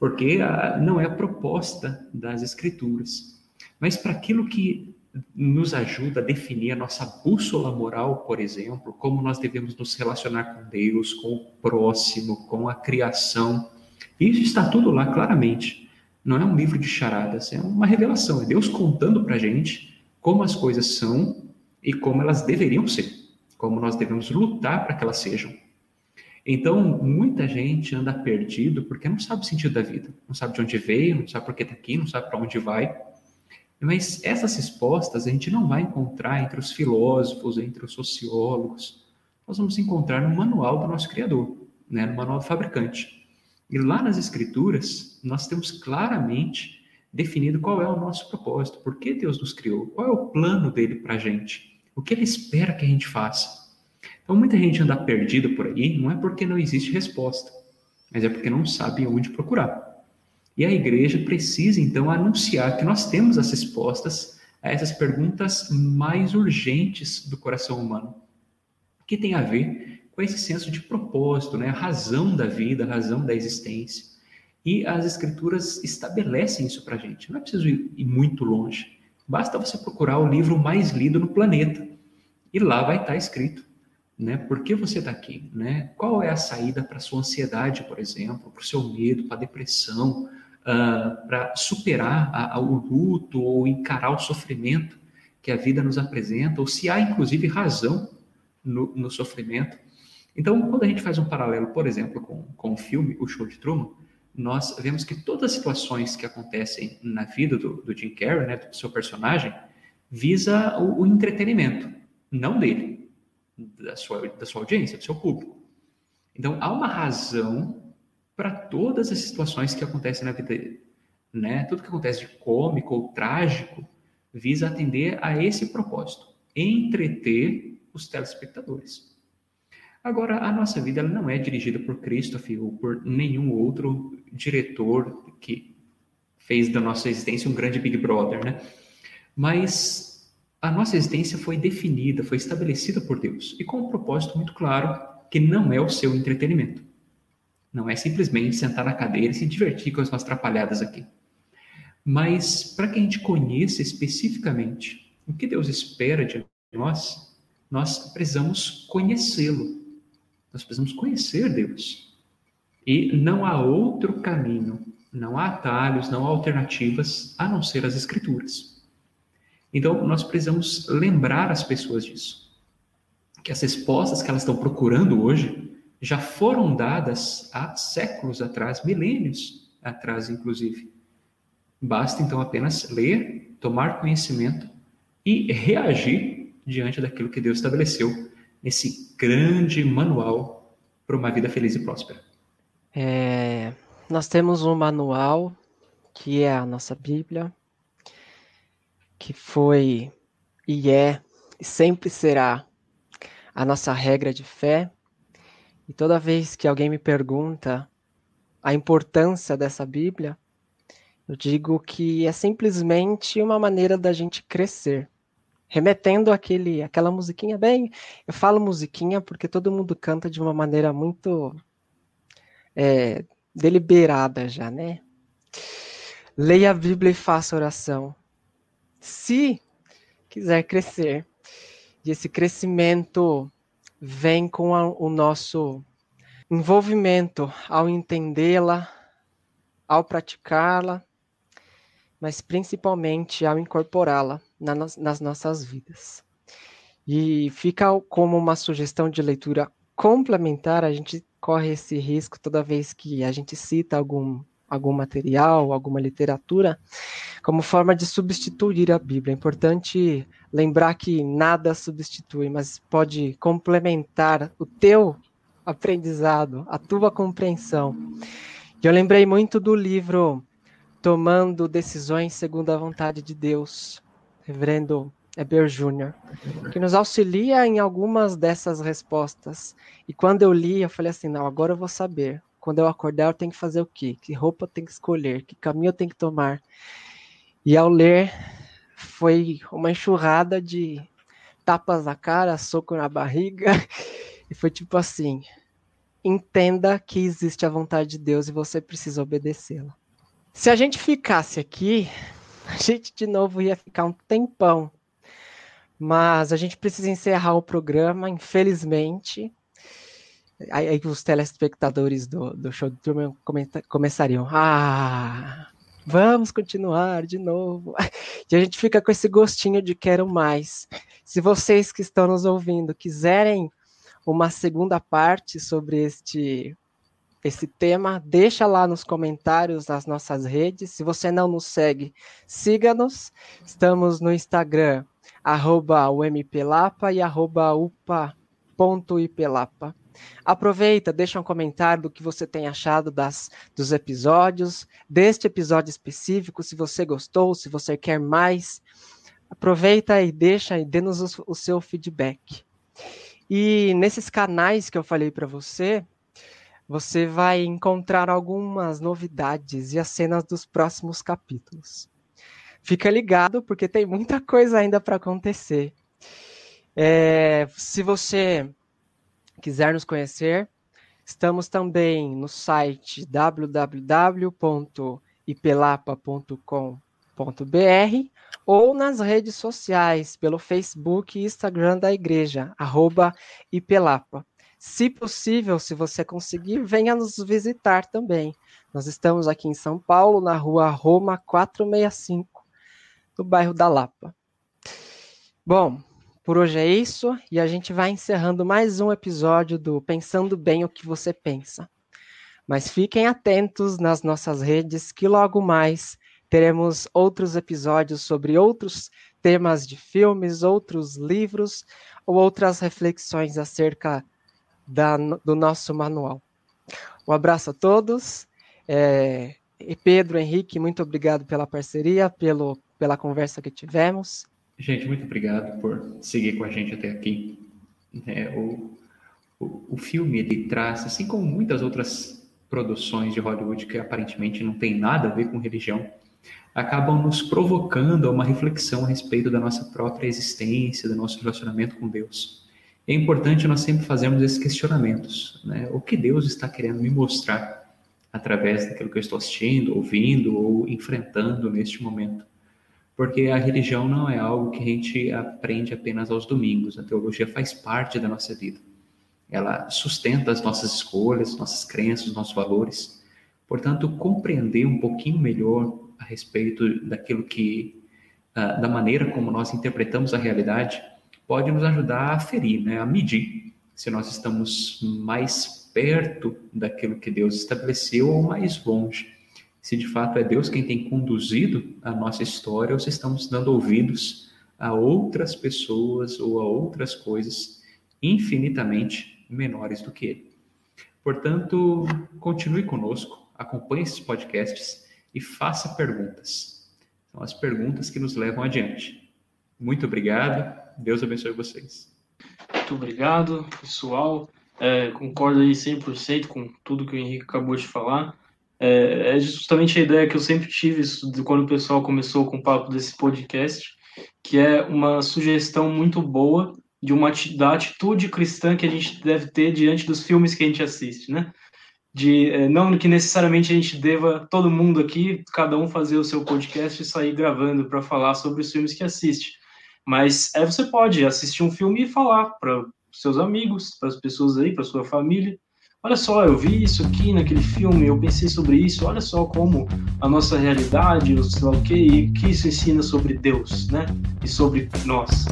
porque a, não é a proposta das Escrituras. Mas para aquilo que nos ajuda a definir a nossa bússola moral, por exemplo, como nós devemos nos relacionar com Deus, com o próximo, com a criação, isso está tudo lá claramente. Não é um livro de charadas, é uma revelação, é Deus contando para a gente como as coisas são e como elas deveriam ser, como nós devemos lutar para que elas sejam. Então, muita gente anda perdido porque não sabe o sentido da vida, não sabe de onde veio, não sabe por que está aqui, não sabe para onde vai. Mas essas respostas a gente não vai encontrar entre os filósofos, entre os sociólogos. Nós vamos encontrar no manual do nosso Criador, né, no manual do fabricante. E lá nas Escrituras, nós temos claramente definido qual é o nosso propósito, por que Deus nos criou, qual é o plano dele para a gente, o que ele espera que a gente faça. Então, muita gente anda perdida por aí, não é porque não existe resposta, mas é porque não sabe onde procurar. E a igreja precisa, então, anunciar que nós temos as respostas a essas perguntas mais urgentes do coração humano, que tem a ver com esse senso de propósito, né? a razão da vida, a razão da existência. E as escrituras estabelecem isso para gente. Não é preciso ir muito longe. Basta você procurar o livro mais lido no planeta. E lá vai estar escrito né? Por que você está aqui? Né? Qual é a saída para sua ansiedade, por exemplo, para o seu medo, para a depressão, uh, para superar a, a, o luto ou encarar o sofrimento que a vida nos apresenta, ou se há inclusive razão no, no sofrimento. Então, quando a gente faz um paralelo, por exemplo, com, com o filme O Show de Truman, nós vemos que todas as situações que acontecem na vida do, do Jim Carrey, né, do seu personagem, visa o, o entretenimento, não dele da sua, da sua audiência, do seu público. Então, há uma razão para todas as situações que acontecem na vida dele. Né? Tudo que acontece de cômico ou trágico visa atender a esse propósito, entreter os telespectadores. Agora, a nossa vida não é dirigida por Christopher ou por nenhum outro diretor que fez da nossa existência um grande Big Brother, né? Mas a nossa existência foi definida, foi estabelecida por Deus e com um propósito muito claro que não é o seu entretenimento. Não é simplesmente sentar na cadeira e se divertir com as nossas atrapalhadas aqui. Mas para que a gente conheça especificamente o que Deus espera de nós, nós precisamos conhecê-lo. Nós precisamos conhecer Deus. E não há outro caminho, não há atalhos, não há alternativas a não ser as Escrituras. Então, nós precisamos lembrar as pessoas disso. Que as respostas que elas estão procurando hoje já foram dadas há séculos atrás, milênios atrás, inclusive. Basta então apenas ler, tomar conhecimento e reagir diante daquilo que Deus estabeleceu nesse grande manual para uma vida feliz e próspera? É, nós temos um manual que é a nossa Bíblia, que foi e é e sempre será a nossa regra de fé. E toda vez que alguém me pergunta a importância dessa Bíblia, eu digo que é simplesmente uma maneira da gente crescer remetendo aquele, aquela musiquinha bem. Eu falo musiquinha porque todo mundo canta de uma maneira muito é, deliberada já, né? Leia a Bíblia e faça oração. Se quiser crescer, e esse crescimento vem com a, o nosso envolvimento ao entendê-la, ao praticá-la, mas principalmente ao incorporá-la nas nossas vidas. E fica como uma sugestão de leitura complementar, a gente corre esse risco toda vez que a gente cita algum, algum material, alguma literatura, como forma de substituir a Bíblia. É importante lembrar que nada substitui, mas pode complementar o teu aprendizado, a tua compreensão. E eu lembrei muito do livro Tomando Decisões Segundo a Vontade de Deus, reverendo Eber Júnior, que nos auxilia em algumas dessas respostas. E quando eu li, eu falei assim: não, agora eu vou saber. Quando eu acordar, eu tenho que fazer o quê? Que roupa eu tenho que escolher? Que caminho eu tenho que tomar? E ao ler, foi uma enxurrada de tapas na cara, soco na barriga. [LAUGHS] E foi tipo assim: entenda que existe a vontade de Deus e você precisa obedecê-la. Se a gente ficasse aqui, a gente de novo ia ficar um tempão. Mas a gente precisa encerrar o programa, infelizmente. Aí, os telespectadores do, do show do Truman começariam. Ah, vamos continuar de novo. [LAUGHS] E a gente fica com esse gostinho de quero mais. Se vocês que estão nos ouvindo quiserem uma segunda parte sobre este esse tema, deixa lá nos comentários nas nossas redes. Se você não nos segue, siga-nos. Estamos no Instagram, arroba umplapa e arroba upa.ipelapa. Aproveita, deixa um comentário do que você tem achado das, dos episódios, deste episódio específico, se você gostou, se você quer mais. Aproveita e deixa e dê-nos o, o seu feedback. E nesses canais que eu falei para você, você vai encontrar algumas novidades e as cenas dos próximos capítulos. Fica ligado, porque tem muita coisa ainda para acontecer. É, se você quiser nos conhecer, estamos também no site www.ipelapa.com.br ou nas redes sociais, pelo Facebook e Instagram da igreja, arroba Ipelapa. Se possível, se você conseguir, venha nos visitar também. Nós estamos aqui em São Paulo, na rua Roma 465, no bairro da Lapa. Bom, por hoje é isso e a gente vai encerrando mais um episódio do Pensando Bem o que você pensa. Mas fiquem atentos nas nossas redes que logo mais teremos outros episódios sobre outros temas de filmes, outros livros ou outras reflexões acerca da, do nosso manual. Um abraço a todos. É, e Pedro, Henrique, muito obrigado pela parceria, pelo, pela conversa que tivemos. Gente, muito obrigado por seguir com a gente até aqui. É, o, o, o filme ele traz, assim como muitas outras produções de Hollywood que aparentemente não tem nada a ver com religião, acabam nos provocando a uma reflexão a respeito da nossa própria existência, do nosso relacionamento com Deus. É importante nós sempre fazermos esses questionamentos. Né? O que Deus está querendo me mostrar através daquilo que eu estou assistindo, ouvindo ou enfrentando neste momento? Porque a religião não é algo que a gente aprende apenas aos domingos. A teologia faz parte da nossa vida. Ela sustenta as nossas escolhas, nossas crenças, nossos valores. Portanto, compreender um pouquinho melhor a respeito daquilo que, uh, da maneira como nós interpretamos a realidade, pode nos ajudar a ferir, né, a medir se nós estamos mais perto daquilo que Deus estabeleceu ou mais longe. Se de fato é Deus quem tem conduzido a nossa história ou se estamos dando ouvidos a outras pessoas ou a outras coisas infinitamente menores do que Ele. Portanto, continue conosco, acompanhe esses podcasts e faça perguntas. São as perguntas que nos levam adiante. Muito obrigado. Deus abençoe vocês. Muito obrigado, pessoal. É, concordo aí 100% com tudo que o Henrique acabou de falar. É, é, justamente a ideia que eu sempre tive quando o pessoal começou com o papo desse podcast, que é uma sugestão muito boa de uma da atitude cristã que a gente deve ter diante dos filmes que a gente assiste, né? De é, não que necessariamente a gente deva todo mundo aqui, cada um fazer o seu podcast e sair gravando para falar sobre os filmes que assiste, mas é, você pode assistir um filme e falar para seus amigos, para as pessoas aí, para sua família. Olha só, eu vi isso aqui naquele filme, eu pensei sobre isso. Olha só como a nossa realidade, o sei lá o que, e o que isso ensina sobre Deus, né? E sobre nós.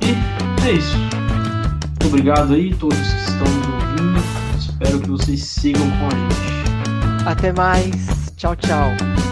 E é isso. Muito obrigado aí, todos que estão nos ouvindo. Espero que vocês sigam com a gente. Até mais. Tchau, tchau.